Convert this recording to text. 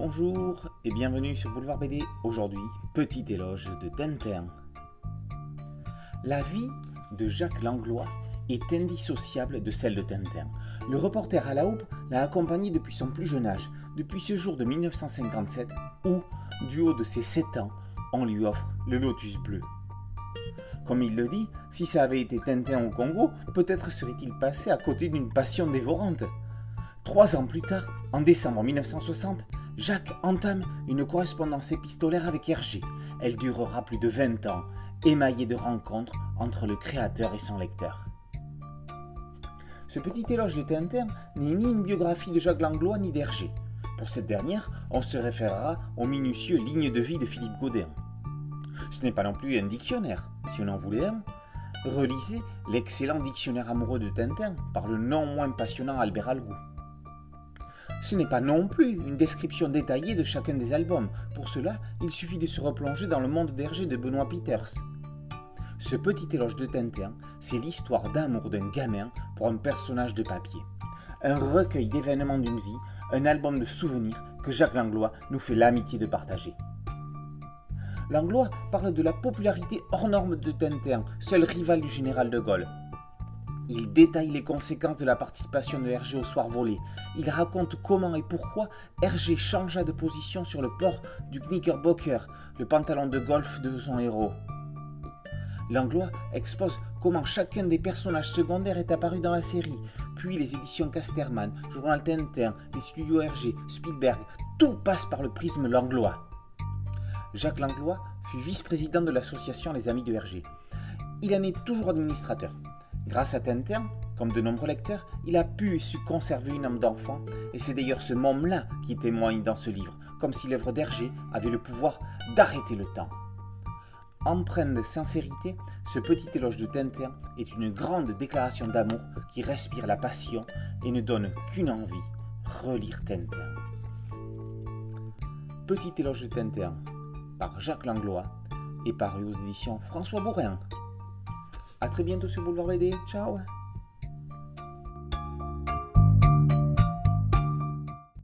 Bonjour et bienvenue sur Boulevard BD. Aujourd'hui, petit éloge de Tintin. La vie de Jacques Langlois est indissociable de celle de Tintin. Le reporter à la houppe l'a accompagné depuis son plus jeune âge, depuis ce jour de 1957 où, du haut de ses 7 ans, on lui offre le lotus bleu. Comme il le dit, si ça avait été Tintin au Congo, peut-être serait-il passé à côté d'une passion dévorante. Trois ans plus tard, en décembre 1960, Jacques entame une correspondance épistolaire avec Hergé. Elle durera plus de 20 ans, émaillée de rencontres entre le créateur et son lecteur. Ce petit éloge de Tintin n'est ni une biographie de Jacques Langlois ni d'Hergé. Pour cette dernière, on se référera aux minutieux lignes de vie de Philippe Godin. Ce n'est pas non plus un dictionnaire, si on en voulait un. Relisez l'excellent dictionnaire amoureux de Tintin par le non moins passionnant Albert Algou. Ce n'est pas non plus une description détaillée de chacun des albums. Pour cela, il suffit de se replonger dans le monde d'Hergé de Benoît Peters. Ce petit éloge de Tintin, c'est l'histoire d'amour d'un gamin pour un personnage de papier. Un recueil d'événements d'une vie, un album de souvenirs que Jacques Langlois nous fait l'amitié de partager. Langlois parle de la popularité hors norme de Tintin, seul rival du général de Gaulle. Il détaille les conséquences de la participation de Hergé au soir volé. Il raconte comment et pourquoi Hergé changea de position sur le port du Knickerbocker, le pantalon de golf de son héros. Langlois expose comment chacun des personnages secondaires est apparu dans la série, puis les éditions Casterman, Journal Tintin, les studios Hergé, Spielberg, tout passe par le prisme Langlois. Jacques Langlois fut vice-président de l'association Les Amis de Hergé. Il en est toujours administrateur. Grâce à Tintin, comme de nombreux lecteurs, il a pu et su conserver une âme d'enfant, et c'est d'ailleurs ce môme-là qui témoigne dans ce livre, comme si l'œuvre d'Hergé avait le pouvoir d'arrêter le temps. Empreinte de sincérité, ce petit éloge de Tintin est une grande déclaration d'amour qui respire la passion et ne donne qu'une envie, relire Tintin. Petit éloge de Tintin par Jacques Langlois et paru aux éditions François Bourrin. A très bientôt sur Boulevard BD. Ciao